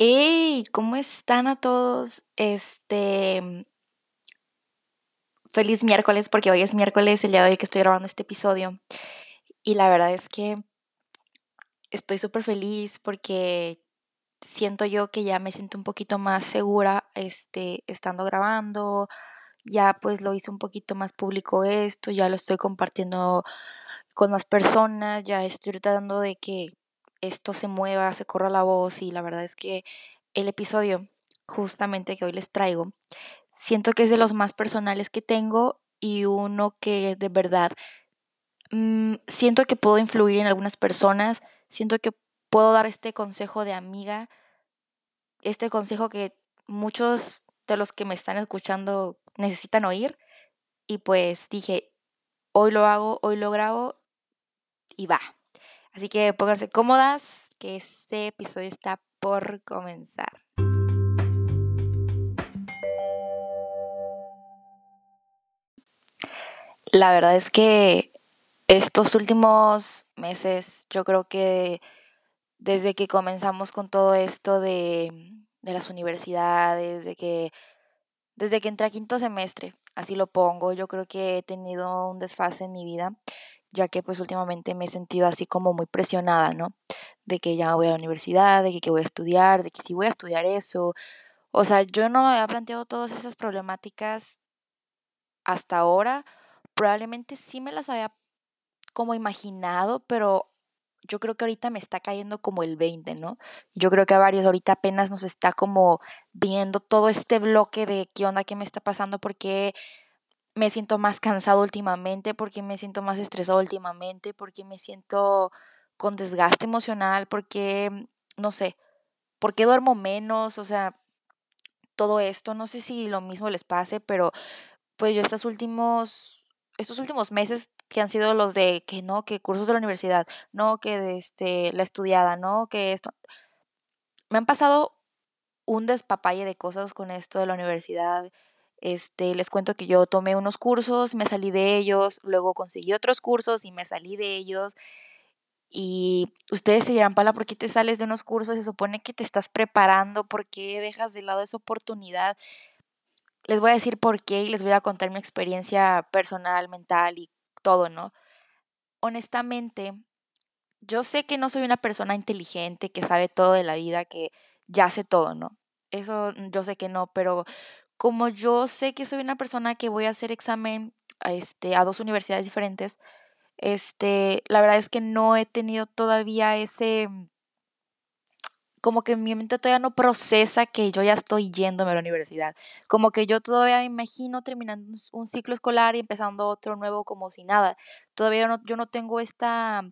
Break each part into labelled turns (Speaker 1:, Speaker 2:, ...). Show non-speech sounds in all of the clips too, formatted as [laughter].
Speaker 1: Hey, ¿cómo están a todos? Este, feliz miércoles, porque hoy es miércoles, el día de hoy que estoy grabando este episodio. Y la verdad es que estoy súper feliz porque siento yo que ya me siento un poquito más segura, este, estando grabando. Ya pues lo hice un poquito más público esto, ya lo estoy compartiendo con más personas, ya estoy tratando de que esto se mueva, se corra la voz y la verdad es que el episodio justamente que hoy les traigo, siento que es de los más personales que tengo y uno que de verdad mm, siento que puedo influir en algunas personas, siento que puedo dar este consejo de amiga, este consejo que muchos de los que me están escuchando necesitan oír y pues dije, hoy lo hago, hoy lo grabo y va. Así que pónganse cómodas, que este episodio está por comenzar. La verdad es que estos últimos meses, yo creo que desde que comenzamos con todo esto de, de las universidades, de que desde que entré a quinto semestre, así lo pongo, yo creo que he tenido un desfase en mi vida ya que pues últimamente me he sentido así como muy presionada, ¿no? De que ya voy a la universidad, de que, voy a estudiar, de que si voy a estudiar eso. O sea, yo no me había planteado todas esas problemáticas hasta ahora. Probablemente sí me las había como imaginado, pero yo creo que ahorita me está cayendo como el 20, ¿no? Yo creo que a varios ahorita apenas nos está como viendo todo este bloque de qué onda, qué me está pasando, porque me siento más cansado últimamente, porque me siento más estresado últimamente, porque me siento con desgaste emocional, porque, no sé, porque duermo menos, o sea, todo esto, no sé si lo mismo les pase, pero pues yo estos últimos, estos últimos meses que han sido los de que no, que cursos de la universidad, no, que de este, la estudiada, no, que esto, me han pasado un despapalle de cosas con esto de la universidad, este, les cuento que yo tomé unos cursos, me salí de ellos, luego conseguí otros cursos y me salí de ellos. Y ustedes se dirán, Pala, ¿por qué te sales de unos cursos? Se supone que te estás preparando, ¿por qué dejas de lado esa oportunidad? Les voy a decir por qué y les voy a contar mi experiencia personal, mental y todo, ¿no? Honestamente, yo sé que no soy una persona inteligente, que sabe todo de la vida, que ya sé todo, ¿no? Eso yo sé que no, pero como yo sé que soy una persona que voy a hacer examen a, este, a dos universidades diferentes, este, la verdad es que no he tenido todavía ese, como que mi mente todavía no procesa que yo ya estoy yéndome a la universidad. Como que yo todavía imagino terminando un ciclo escolar y empezando otro nuevo como si nada. Todavía no, yo no tengo esta,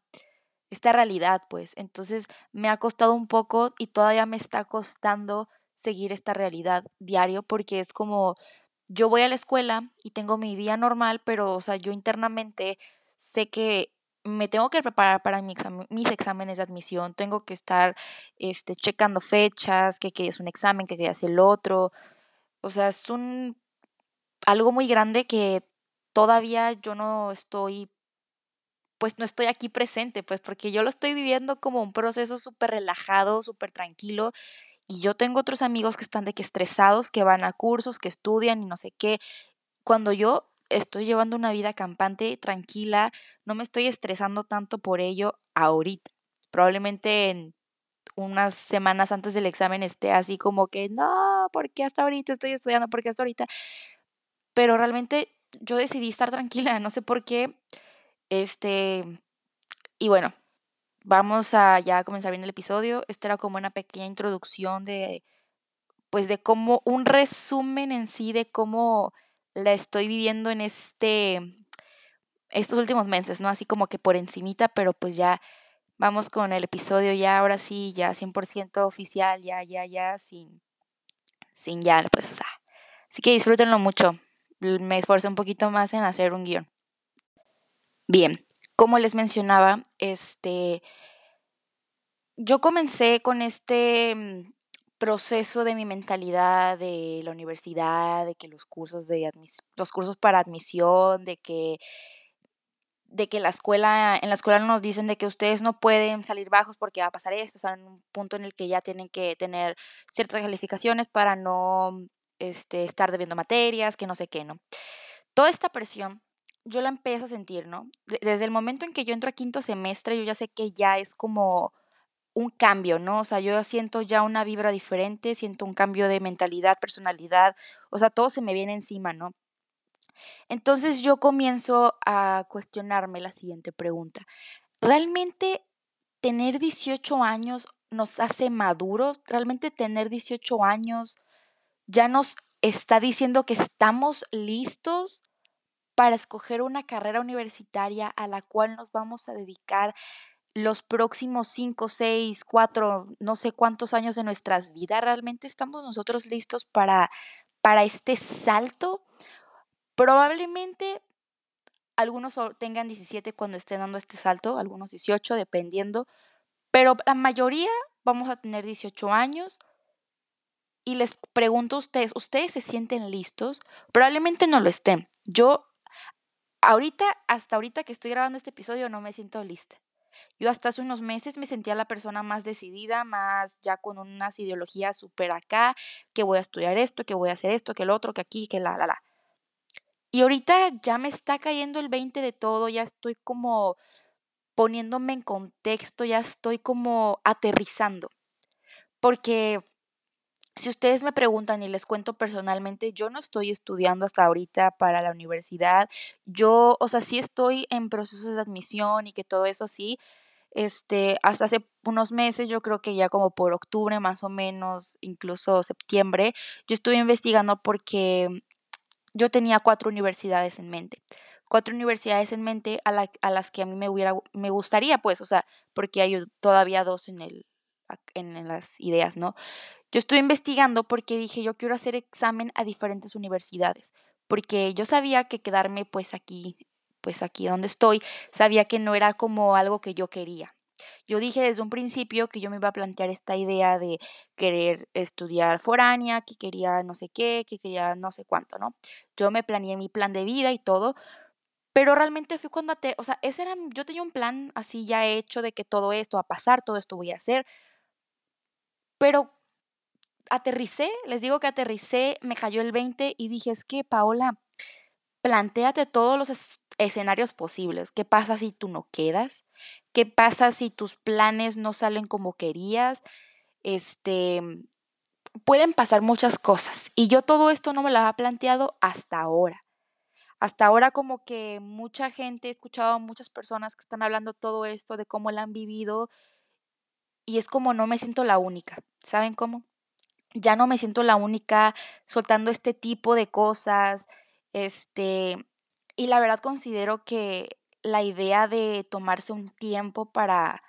Speaker 1: esta realidad, pues. Entonces me ha costado un poco y todavía me está costando seguir esta realidad diario porque es como yo voy a la escuela y tengo mi día normal, pero o sea, yo internamente sé que me tengo que preparar para mis exámenes de admisión, tengo que estar este, checando fechas, que, que es un examen, que, que es el otro. O sea, es un algo muy grande que todavía yo no estoy, pues no estoy aquí presente, pues porque yo lo estoy viviendo como un proceso súper relajado, súper tranquilo y yo tengo otros amigos que están de que estresados, que van a cursos, que estudian y no sé qué. Cuando yo estoy llevando una vida campante, tranquila, no me estoy estresando tanto por ello ahorita. Probablemente en unas semanas antes del examen esté así como que, no, ¿por qué hasta ahorita estoy estudiando? ¿Por qué hasta ahorita? Pero realmente yo decidí estar tranquila, no sé por qué. Este, y bueno, vamos a ya comenzar bien el episodio. Esta era como una pequeña introducción de, pues de cómo, un resumen en sí de cómo la estoy viviendo en este, estos últimos meses, ¿no? Así como que por encimita, pero pues ya vamos con el episodio ya, ahora sí, ya 100% oficial, ya, ya, ya, sin, sin ya, pues, o sea. Así que disfrútenlo mucho. Me esfuerzo un poquito más en hacer un guion. Bien, como les mencionaba, este, yo comencé con este mm, proceso de mi mentalidad de la universidad, de que los cursos de los cursos para admisión, de que de que la escuela, en la escuela nos dicen de que ustedes no pueden salir bajos porque va a pasar esto, o sea, en un punto en el que ya tienen que tener ciertas calificaciones para no este, estar debiendo materias, que no sé qué, ¿no? Toda esta presión yo la empiezo a sentir, ¿no? Desde el momento en que yo entro a quinto semestre, yo ya sé que ya es como un cambio, ¿no? O sea, yo siento ya una vibra diferente, siento un cambio de mentalidad, personalidad, o sea, todo se me viene encima, ¿no? Entonces yo comienzo a cuestionarme la siguiente pregunta. ¿Realmente tener 18 años nos hace maduros? ¿Realmente tener 18 años ya nos está diciendo que estamos listos para escoger una carrera universitaria a la cual nos vamos a dedicar los próximos 5, 6, 4, no sé cuántos años de nuestras vidas? ¿Realmente estamos nosotros listos para, para este salto? Probablemente algunos tengan 17 cuando estén dando este salto, algunos 18, dependiendo, pero la mayoría vamos a tener 18 años. Y les pregunto a ustedes, ¿ustedes se sienten listos? Probablemente no lo estén. Yo, ahorita, hasta ahorita que estoy grabando este episodio, no me siento lista. Yo hasta hace unos meses me sentía la persona más decidida, más ya con unas ideologías súper acá, que voy a estudiar esto, que voy a hacer esto, que el otro, que aquí, que la, la, la. Y ahorita ya me está cayendo el 20 de todo, ya estoy como poniéndome en contexto, ya estoy como aterrizando. Porque si ustedes me preguntan y les cuento personalmente, yo no estoy estudiando hasta ahorita para la universidad. Yo, o sea, sí estoy en procesos de admisión y que todo eso sí. Este, hasta hace unos meses, yo creo que ya como por octubre más o menos, incluso septiembre, yo estuve investigando porque yo tenía cuatro universidades en mente. Cuatro universidades en mente a, a las que a mí me hubiera, me gustaría, pues, o sea, porque hay todavía dos en el, en las ideas, ¿no? Yo estuve investigando porque dije, yo quiero hacer examen a diferentes universidades, porque yo sabía que quedarme pues aquí, pues aquí donde estoy, sabía que no era como algo que yo quería. Yo dije desde un principio que yo me iba a plantear esta idea de querer estudiar foránea, que quería no sé qué, que quería no sé cuánto, ¿no? Yo me planeé mi plan de vida y todo, pero realmente fue cuando, te, o sea, ese era, yo tenía un plan así ya hecho de que todo esto va a pasar, todo esto voy a hacer, pero aterricé, les digo que aterricé, me cayó el 20 y dije, es que Paola, planteate todos los escenarios posibles. ¿Qué pasa si tú no quedas? ¿Qué pasa si tus planes no salen como querías? Este, pueden pasar muchas cosas. Y yo todo esto no me lo había planteado hasta ahora. Hasta ahora como que mucha gente, he escuchado a muchas personas que están hablando todo esto de cómo la han vivido y es como no me siento la única. ¿Saben cómo? Ya no me siento la única soltando este tipo de cosas. Este, y la verdad considero que la idea de tomarse un tiempo para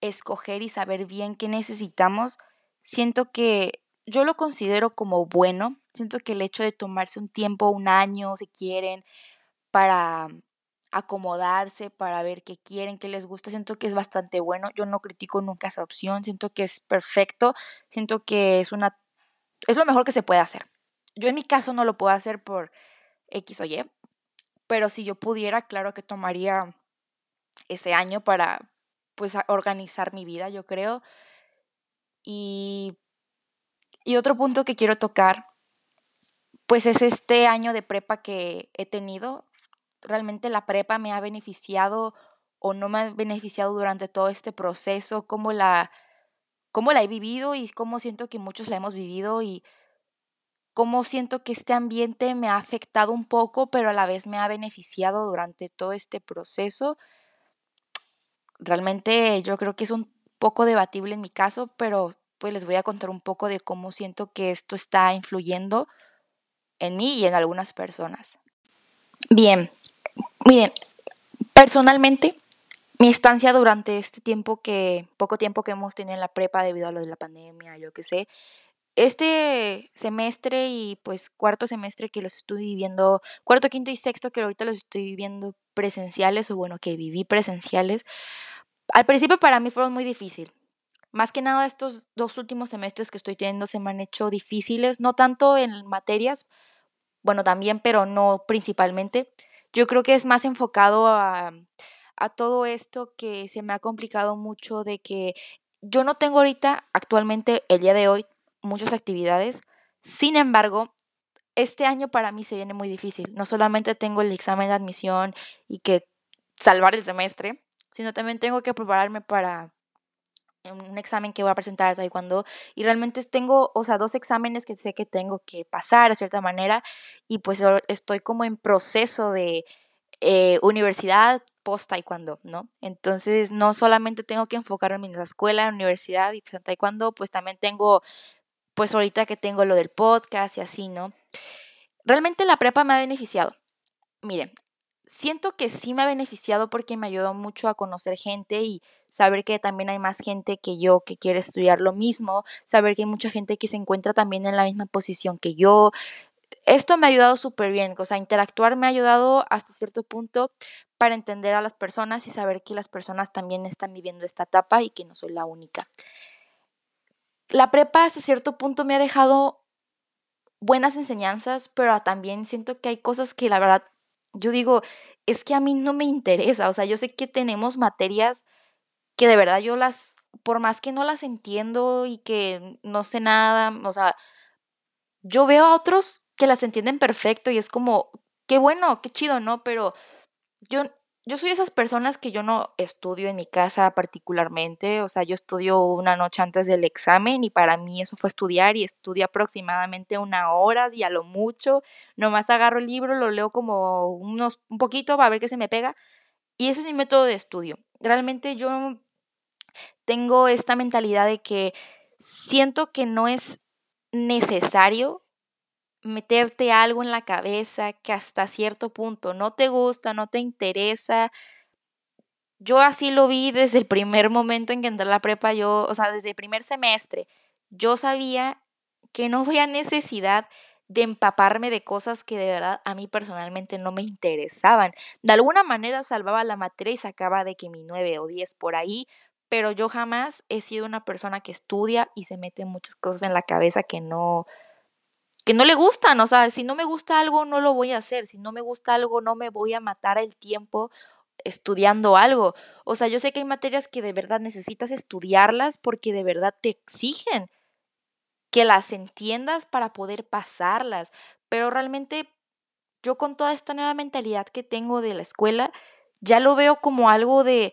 Speaker 1: escoger y saber bien qué necesitamos, siento que yo lo considero como bueno. Siento que el hecho de tomarse un tiempo, un año, si quieren, para acomodarse para ver qué quieren, qué les gusta. Siento que es bastante bueno. Yo no critico nunca esa opción. Siento que es perfecto. Siento que es una es lo mejor que se puede hacer. Yo en mi caso no lo puedo hacer por X o Y, pero si yo pudiera, claro que tomaría ese año para pues organizar mi vida, yo creo. Y y otro punto que quiero tocar pues es este año de prepa que he tenido realmente la prepa me ha beneficiado o no me ha beneficiado durante todo este proceso, cómo la, cómo la he vivido y cómo siento que muchos la hemos vivido y cómo siento que este ambiente me ha afectado un poco, pero a la vez me ha beneficiado durante todo este proceso. Realmente yo creo que es un poco debatible en mi caso, pero pues les voy a contar un poco de cómo siento que esto está influyendo en mí y en algunas personas. Bien, Miren, personalmente, mi estancia durante este tiempo que, poco tiempo que hemos tenido en la prepa debido a lo de la pandemia, yo qué sé, este semestre y pues cuarto semestre que los estoy viviendo, cuarto, quinto y sexto que ahorita los estoy viviendo presenciales o bueno, que viví presenciales, al principio para mí fueron muy difíciles. Más que nada estos dos últimos semestres que estoy teniendo se me han hecho difíciles, no tanto en materias, bueno también, pero no principalmente yo creo que es más enfocado a, a todo esto que se me ha complicado mucho de que yo no tengo ahorita, actualmente, el día de hoy, muchas actividades. Sin embargo, este año para mí se viene muy difícil. No solamente tengo el examen de admisión y que salvar el semestre, sino también tengo que prepararme para un examen que voy a presentar taekwondo y realmente tengo, o sea, dos exámenes que sé que tengo que pasar de cierta manera y pues estoy como en proceso de eh, universidad post taekwondo, ¿no? Entonces no solamente tengo que enfocarme en la escuela, en universidad y pues en taekwondo, pues también tengo, pues ahorita que tengo lo del podcast y así, ¿no? Realmente la prepa me ha beneficiado. Miren, siento que sí me ha beneficiado porque me ayudó mucho a conocer gente y saber que también hay más gente que yo que quiere estudiar lo mismo, saber que hay mucha gente que se encuentra también en la misma posición que yo. Esto me ha ayudado súper bien, o sea, interactuar me ha ayudado hasta cierto punto para entender a las personas y saber que las personas también están viviendo esta etapa y que no soy la única. La prepa hasta cierto punto me ha dejado buenas enseñanzas, pero también siento que hay cosas que la verdad yo digo, es que a mí no me interesa, o sea, yo sé que tenemos materias que de verdad yo las, por más que no las entiendo y que no sé nada, o sea, yo veo a otros que las entienden perfecto y es como, qué bueno, qué chido, ¿no? Pero yo yo soy esas personas que yo no estudio en mi casa particularmente, o sea, yo estudio una noche antes del examen y para mí eso fue estudiar y estudio aproximadamente una hora y a lo mucho, nomás agarro el libro, lo leo como unos un poquito para ver qué se me pega y ese es mi método de estudio. Realmente yo tengo esta mentalidad de que siento que no es necesario meterte algo en la cabeza que hasta cierto punto no te gusta, no te interesa. Yo así lo vi desde el primer momento en que entré a la prepa, yo, o sea, desde el primer semestre, yo sabía que no había necesidad de empaparme de cosas que de verdad a mí personalmente no me interesaban. De alguna manera salvaba la materia y sacaba de que mi 9 o 10 por ahí, pero yo jamás he sido una persona que estudia y se mete muchas cosas en la cabeza que no, que no le gustan, o sea, si no me gusta algo, no lo voy a hacer, si no me gusta algo, no me voy a matar el tiempo estudiando algo. O sea, yo sé que hay materias que de verdad necesitas estudiarlas porque de verdad te exigen que las entiendas para poder pasarlas, pero realmente yo con toda esta nueva mentalidad que tengo de la escuela, ya lo veo como algo de,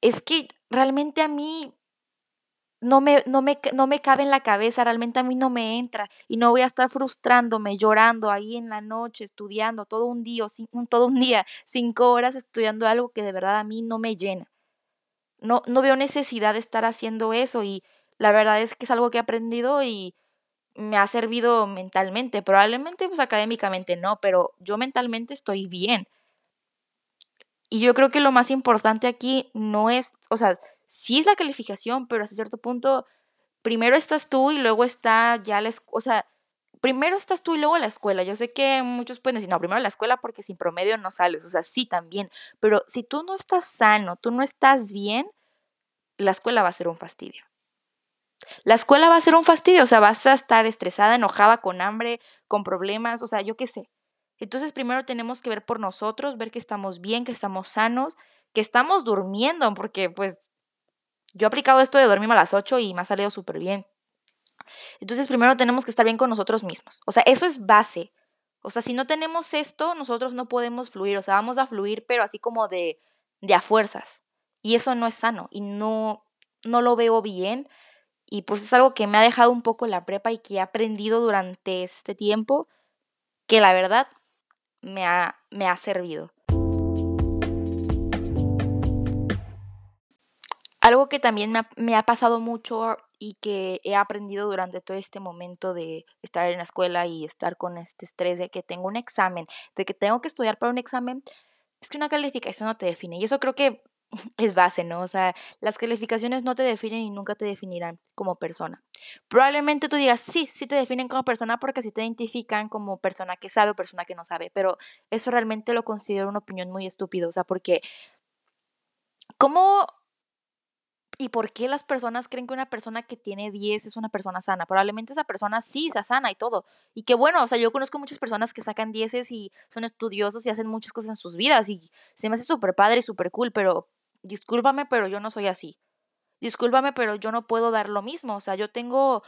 Speaker 1: es que realmente a mí no me, no, me, no me cabe en la cabeza, realmente a mí no me entra y no voy a estar frustrándome, llorando ahí en la noche, estudiando todo un día, todo un día, cinco horas estudiando algo que de verdad a mí no me llena. No, no veo necesidad de estar haciendo eso y la verdad es que es algo que he aprendido y me ha servido mentalmente, probablemente pues académicamente no, pero yo mentalmente estoy bien. Y yo creo que lo más importante aquí no es, o sea, sí es la calificación, pero hasta cierto punto, primero estás tú y luego está ya la escuela, o sea, primero estás tú y luego la escuela. Yo sé que muchos pueden decir, no, primero la escuela porque sin promedio no sales, o sea, sí también, pero si tú no estás sano, tú no estás bien, la escuela va a ser un fastidio. La escuela va a ser un fastidio, o sea, vas a estar estresada, enojada, con hambre, con problemas, o sea, yo qué sé. Entonces primero tenemos que ver por nosotros, ver que estamos bien, que estamos sanos, que estamos durmiendo, porque pues yo he aplicado esto de dormir a las 8 y me ha salido súper bien. Entonces, primero tenemos que estar bien con nosotros mismos. O sea, eso es base. O sea, si no tenemos esto, nosotros no podemos fluir. O sea, vamos a fluir, pero así como de, de a fuerzas. Y eso no es sano y no, no lo veo bien. Y pues es algo que me ha dejado un poco la prepa y que he aprendido durante este tiempo que la verdad me ha, me ha servido. Algo que también me ha, pasado mucho y que he aprendido durante todo este momento de estar en la escuela y estar con este estrés de que tengo un examen, de que tengo que estudiar para un examen, es que una calificación no te define. Y eso creo que [laughs] es base, ¿no? O sea, las calificaciones no te definen y nunca te definirán como persona. Probablemente tú digas, sí, sí te definen como persona porque sí te identifican como persona que sabe o persona que no sabe, pero eso realmente lo considero una opinión muy estúpida, o sea, porque ¿cómo ¿Y por qué las personas creen que una persona que tiene 10 es una persona sana? Probablemente esa persona sí sea sana y todo. Y qué bueno, o sea, yo conozco muchas personas que sacan 10 y son estudiosos y hacen muchas cosas en sus vidas y se me hace súper padre y súper cool, pero discúlpame, pero yo no soy así. Discúlpame, pero yo no puedo dar lo mismo. O sea, yo tengo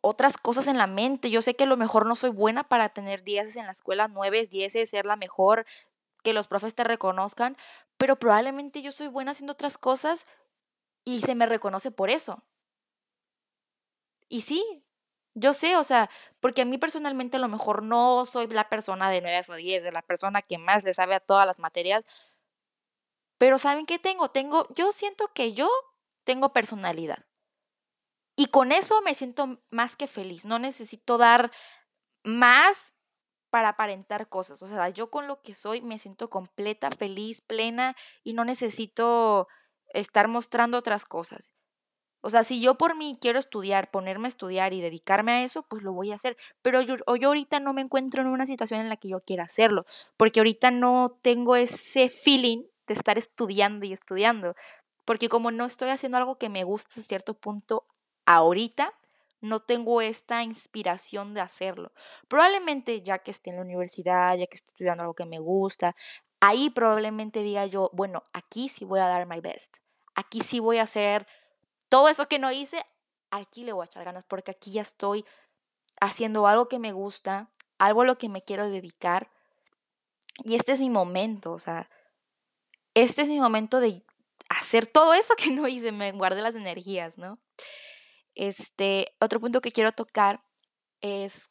Speaker 1: otras cosas en la mente. Yo sé que a lo mejor no soy buena para tener 10 en la escuela, 9, 10, ser la mejor, que los profes te reconozcan, pero probablemente yo soy buena haciendo otras cosas y se me reconoce por eso. Y sí, yo sé, o sea, porque a mí personalmente a lo mejor no soy la persona de 9 o 10, de la persona que más le sabe a todas las materias, pero ¿saben qué tengo? Tengo, yo siento que yo tengo personalidad. Y con eso me siento más que feliz. No necesito dar más para aparentar cosas. O sea, yo con lo que soy me siento completa, feliz, plena y no necesito estar mostrando otras cosas. O sea, si yo por mí quiero estudiar, ponerme a estudiar y dedicarme a eso, pues lo voy a hacer. Pero yo, yo ahorita no me encuentro en una situación en la que yo quiera hacerlo, porque ahorita no tengo ese feeling de estar estudiando y estudiando. Porque como no estoy haciendo algo que me gusta a cierto punto ahorita, no tengo esta inspiración de hacerlo. Probablemente ya que esté en la universidad, ya que esté estudiando algo que me gusta, ahí probablemente diga yo, bueno, aquí sí voy a dar my best. Aquí sí voy a hacer todo eso que no hice, aquí le voy a echar ganas porque aquí ya estoy haciendo algo que me gusta, algo a lo que me quiero dedicar. Y este es mi momento, o sea, este es mi momento de hacer todo eso que no hice, me guardé las energías, ¿no? Este, otro punto que quiero tocar es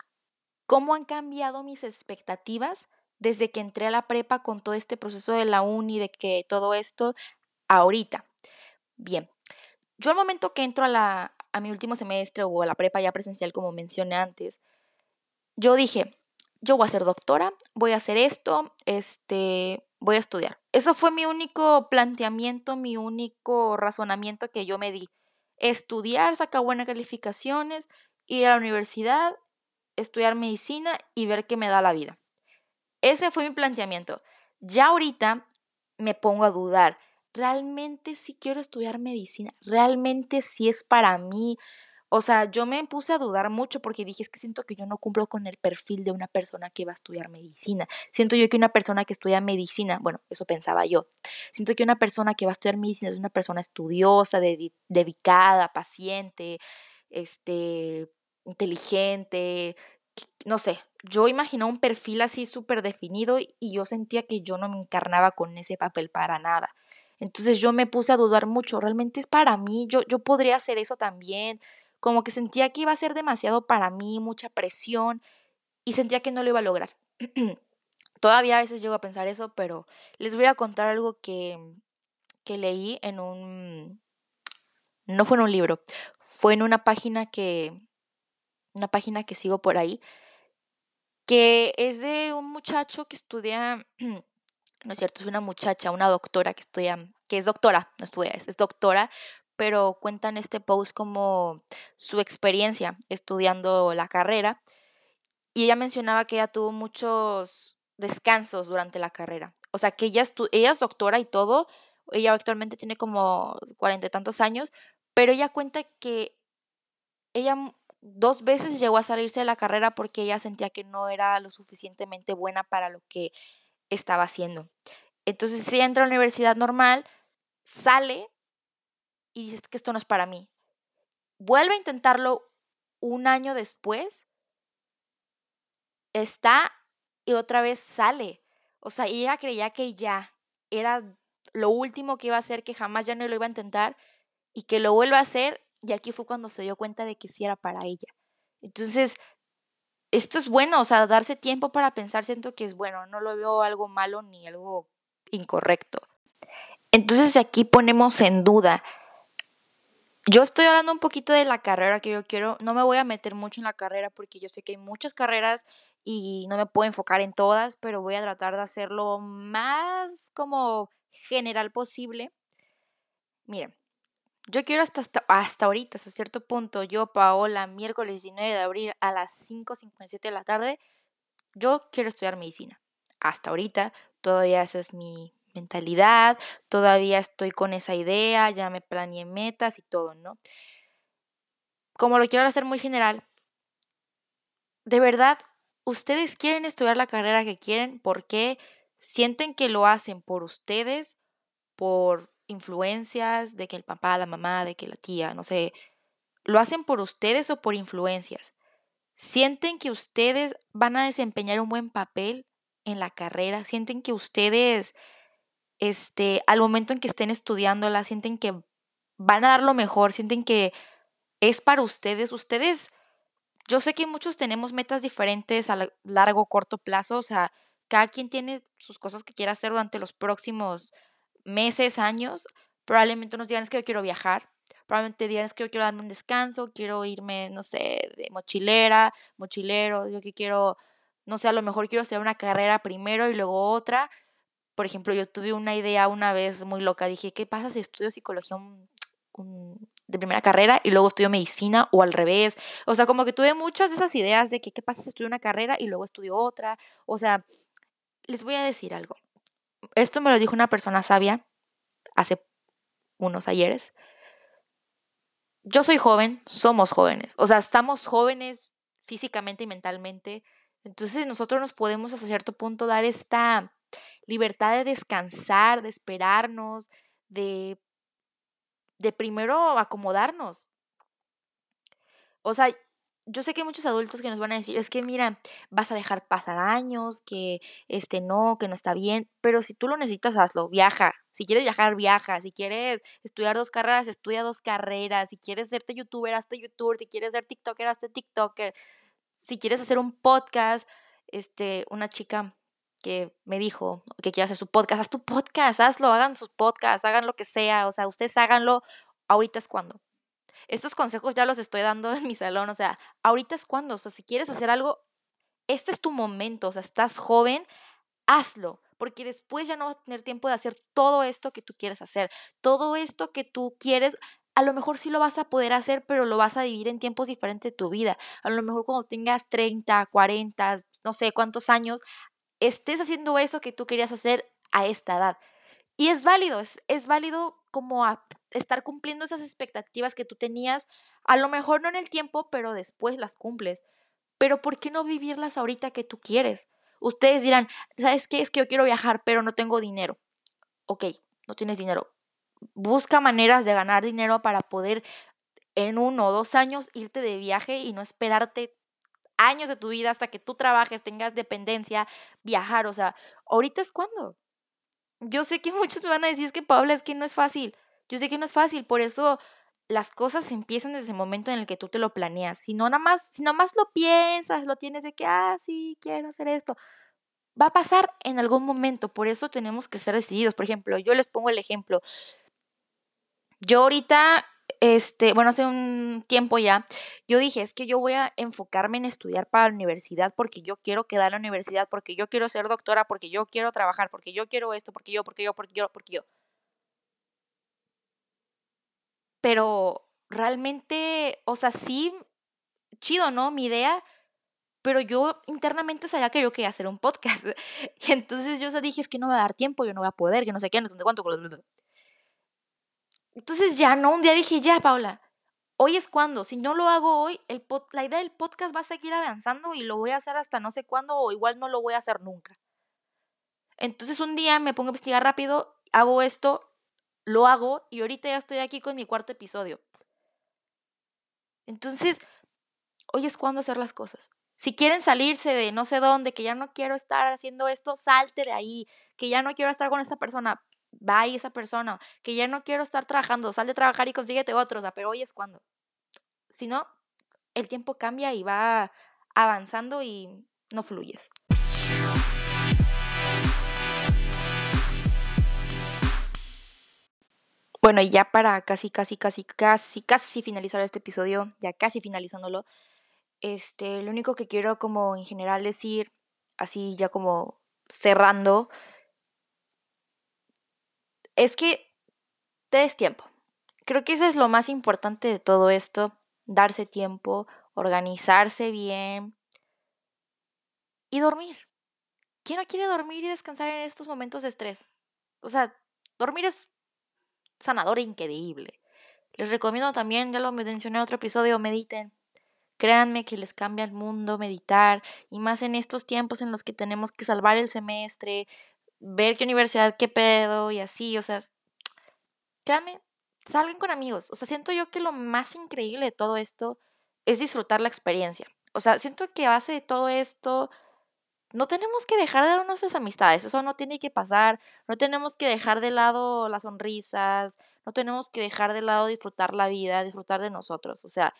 Speaker 1: cómo han cambiado mis expectativas desde que entré a la prepa con todo este proceso de la uni, de que todo esto, ahorita. Bien, yo al momento que entro a, la, a mi último semestre o a la prepa ya presencial, como mencioné antes, yo dije, yo voy a ser doctora, voy a hacer esto, este, voy a estudiar. Eso fue mi único planteamiento, mi único razonamiento que yo me di estudiar, sacar buenas calificaciones, ir a la universidad, estudiar medicina y ver qué me da la vida. Ese fue mi planteamiento. Ya ahorita me pongo a dudar, ¿realmente sí quiero estudiar medicina? ¿Realmente sí es para mí? O sea, yo me puse a dudar mucho porque dije, es que siento que yo no cumplo con el perfil de una persona que va a estudiar medicina. Siento yo que una persona que estudia medicina, bueno, eso pensaba yo. Siento que una persona que va a estudiar medicina es una persona estudiosa, dedicada, paciente, este, inteligente, no sé. Yo imaginaba un perfil así súper definido y yo sentía que yo no me encarnaba con ese papel para nada. Entonces yo me puse a dudar mucho, realmente es para mí, yo, yo podría hacer eso también como que sentía que iba a ser demasiado para mí, mucha presión y sentía que no lo iba a lograr. [clears throat] Todavía a veces llego a pensar eso, pero les voy a contar algo que, que leí en un... No fue en un libro, fue en una página que... Una página que sigo por ahí, que es de un muchacho que estudia, [clears throat] no es cierto, es una muchacha, una doctora que estudia, que es doctora, no estudia, es doctora, pero cuentan este post como su experiencia estudiando la carrera. Y ella mencionaba que ella tuvo muchos descansos durante la carrera. O sea, que ella, ella es doctora y todo. Ella actualmente tiene como cuarenta y tantos años, pero ella cuenta que ella dos veces llegó a salirse de la carrera porque ella sentía que no era lo suficientemente buena para lo que estaba haciendo. Entonces ella entra a la universidad normal, sale y dices que esto no es para mí. Vuelve a intentarlo un año después, está y otra vez sale. O sea, ella creía que ya era lo último que iba a hacer, que jamás ya no lo iba a intentar y que lo vuelva a hacer. Y aquí fue cuando se dio cuenta de que sí era para ella. Entonces, esto es bueno, o sea, darse tiempo para pensar, siento que es bueno, no lo veo algo malo ni algo incorrecto. Entonces aquí ponemos en duda yo estoy hablando un poquito de la carrera que yo quiero. No me voy a meter mucho en la carrera porque yo sé que hay muchas carreras y no me puedo enfocar en todas, pero voy a tratar de hacerlo más como general posible. Miren, yo quiero hasta, hasta, ahorita, hasta cierto punto, yo, Paola, miércoles 19 de abril a las 5.57 de la tarde, yo quiero estudiar medicina. Hasta ahorita, todavía esa es mi, mentalidad, todavía estoy con esa idea, ya me planeé metas y todo, ¿no? Como lo quiero hacer muy general, de verdad, ustedes quieren estudiar la carrera que quieren porque sienten que lo hacen por ustedes, por influencias de que el papá, la mamá, de que la tía, no sé, lo hacen por ustedes o por influencias. Sienten que ustedes van a desempeñar un buen papel en la carrera, sienten que ustedes, este, al momento en que estén estudiándola, sienten que van a dar lo mejor, sienten que es para ustedes. Ustedes, yo sé que muchos tenemos metas diferentes a largo, corto plazo, o sea, cada quien tiene sus cosas que quiere hacer durante los próximos meses, años. Probablemente unos es que yo quiero viajar, probablemente es que yo quiero darme un descanso, quiero irme, no sé, de mochilera, mochilero, yo que quiero no sé, a lo mejor quiero hacer una carrera primero y luego otra. Por ejemplo, yo tuve una idea una vez muy loca. Dije, ¿qué pasa si estudio psicología de primera carrera y luego estudio medicina o al revés? O sea, como que tuve muchas de esas ideas de que, ¿qué pasa si estudio una carrera y luego estudio otra? O sea, les voy a decir algo. Esto me lo dijo una persona sabia hace unos ayeres. Yo soy joven, somos jóvenes. O sea, estamos jóvenes físicamente y mentalmente entonces nosotros nos podemos hasta cierto punto dar esta libertad de descansar, de esperarnos, de, de primero acomodarnos. O sea, yo sé que hay muchos adultos que nos van a decir, es que mira, vas a dejar pasar años, que este no, que no está bien, pero si tú lo necesitas, hazlo, viaja. Si quieres viajar, viaja. Si quieres estudiar dos carreras, estudia dos carreras. Si quieres serte youtuber, hazte youtuber. Si quieres ser tiktoker, hazte tiktoker si quieres hacer un podcast, este, una chica que me dijo que quiere hacer su podcast, haz tu podcast, hazlo, hagan sus podcasts, hagan lo que sea, o sea, ustedes háganlo, ahorita es cuando. Estos consejos ya los estoy dando en mi salón, o sea, ahorita es cuando, o sea, si quieres hacer algo, este es tu momento, o sea, estás joven, hazlo, porque después ya no vas a tener tiempo de hacer todo esto que tú quieres hacer, todo esto que tú quieres, a lo mejor sí lo vas a poder hacer, pero lo vas a dividir en tiempos diferentes de tu vida. A lo mejor cuando tengas 30, 40, no sé cuántos años, estés haciendo eso que tú querías hacer a esta edad. Y es válido, es, es válido como estar cumpliendo esas expectativas que tú tenías, a lo mejor no en el tiempo, pero después las cumples. Pero ¿por qué no vivirlas ahorita que tú quieres? Ustedes dirán, ¿sabes qué? Es que yo quiero viajar, pero no tengo dinero. Ok, no tienes dinero busca maneras de ganar dinero para poder en uno o dos años irte de viaje y no esperarte años de tu vida hasta que tú trabajes, tengas dependencia, viajar. O sea, ahorita es cuando. Yo sé que [laughs] muchos me van a decir es que Paula es que no es fácil. Yo sé que no es fácil, por eso las cosas empiezan desde el momento en el que tú te lo planeas. Si no nada más, si nada más lo piensas, lo tienes de que, ah, sí, quiero hacer esto. Va a pasar en algún momento, por eso tenemos que ser decididos. Por ejemplo, yo les pongo el ejemplo. Yo ahorita, este, bueno, hace un tiempo ya, yo dije, es que yo voy a enfocarme en estudiar para la universidad porque yo quiero quedar en la universidad, porque yo quiero ser doctora, porque yo quiero trabajar, porque yo quiero esto, porque yo, porque yo, porque yo, porque yo. Pero realmente, o sea, sí, chido, ¿no? Mi idea, pero yo internamente sabía que yo quería hacer un podcast. [laughs] Y entonces yo dije, es que no me va a dar tiempo, yo no voy a poder, que no sé qué, no sé cuánto. Entonces ya no, un día dije, ya, Paula, hoy es cuando, si no lo hago hoy, el la idea del podcast va a seguir avanzando y lo voy a hacer hasta no sé cuándo o igual no lo voy a hacer nunca. Entonces un día me pongo a investigar rápido, hago esto, lo hago y ahorita ya estoy aquí con mi cuarto episodio. Entonces, hoy es cuando hacer las cosas. Si quieren salirse de no sé dónde, que ya no quiero estar haciendo esto, salte de ahí, que ya no quiero estar con esta persona, va esa persona, que ya no quiero estar trabajando, sal de trabajar y consíguete otro, o sea, pero hoy es cuando. Si no, el tiempo cambia y va avanzando y no fluyes. Bueno, y ya para casi, casi, casi, casi, casi finalizar este episodio, ya casi finalizándolo, este, lo único que quiero como en general decir, así ya como cerrando, es que te des tiempo. Creo que eso es lo más importante de todo esto, darse tiempo, organizarse bien y dormir. ¿Quién no quiere dormir y descansar en estos momentos de estrés? O sea, dormir es sanador e increíble. Les recomiendo también, ya lo mencioné en otro episodio, mediten. Créanme que les cambia el mundo meditar y más en estos tiempos en los que tenemos que salvar el semestre, ver qué universidad, qué pedo y así, o sea, créanme, salgan con amigos. O sea, siento yo que lo más increíble de todo esto es disfrutar la experiencia. O sea, siento que a base de todo esto, no tenemos que dejar de dar nuestras amistades, eso no tiene que pasar, no tenemos que dejar de lado las sonrisas, no tenemos que dejar de lado disfrutar la vida, disfrutar de nosotros, o sea,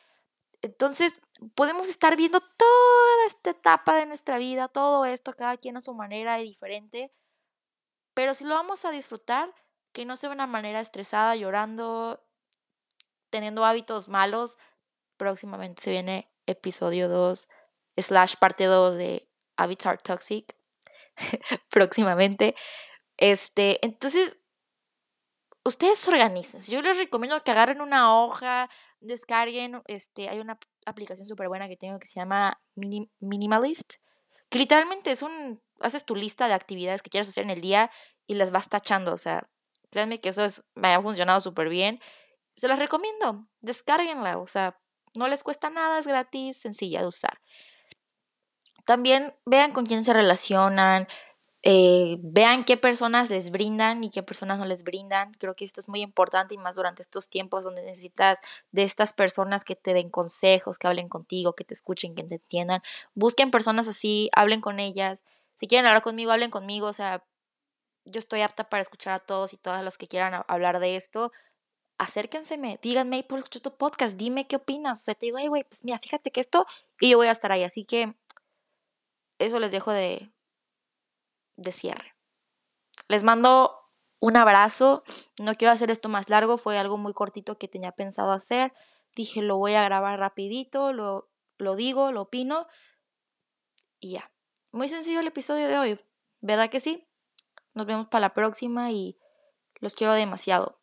Speaker 1: entonces podemos estar viendo toda esta etapa de nuestra vida, todo esto, cada quien a su manera y diferente, pero si lo vamos a disfrutar, que no sea una manera estresada, llorando, teniendo hábitos malos, próximamente se viene episodio 2 slash parte 2 de Avatar Toxic [laughs] próximamente. Este, entonces, ustedes organicen. Yo les recomiendo que agarren una hoja, descarguen, este, hay una aplicación súper buena que tengo que se llama Minimalist, que literalmente es un, haces tu lista de actividades que quieres hacer en el día y las vas tachando, o sea, créanme que eso es, me ha funcionado súper bien. Se las recomiendo, descárguenla, o sea, no les cuesta nada, es gratis, sencilla de usar. También vean con quién se relacionan, eh, vean qué personas les brindan y qué personas no les brindan. Creo que esto es muy importante y más durante estos tiempos donde necesitas de estas personas que te den consejos, que hablen contigo, que te escuchen, que te entiendan. Busquen personas así, hablen con ellas. Si quieren hablar conmigo, hablen conmigo. O sea, yo estoy apta para escuchar a todos y todas las que quieran hablar de esto. Acérquenseme, díganme, por escuchar tu podcast, dime qué opinas. O sea, te digo, hey, güey, pues mira, fíjate que esto y yo voy a estar ahí. Así que eso les dejo de, de cierre. Les mando un abrazo. No quiero hacer esto más largo, fue algo muy cortito que tenía pensado hacer. Dije, lo voy a grabar rapidito, lo, lo digo, lo opino y ya. Muy sencillo el episodio de hoy, ¿verdad que sí? Nos vemos para la próxima y los quiero demasiado.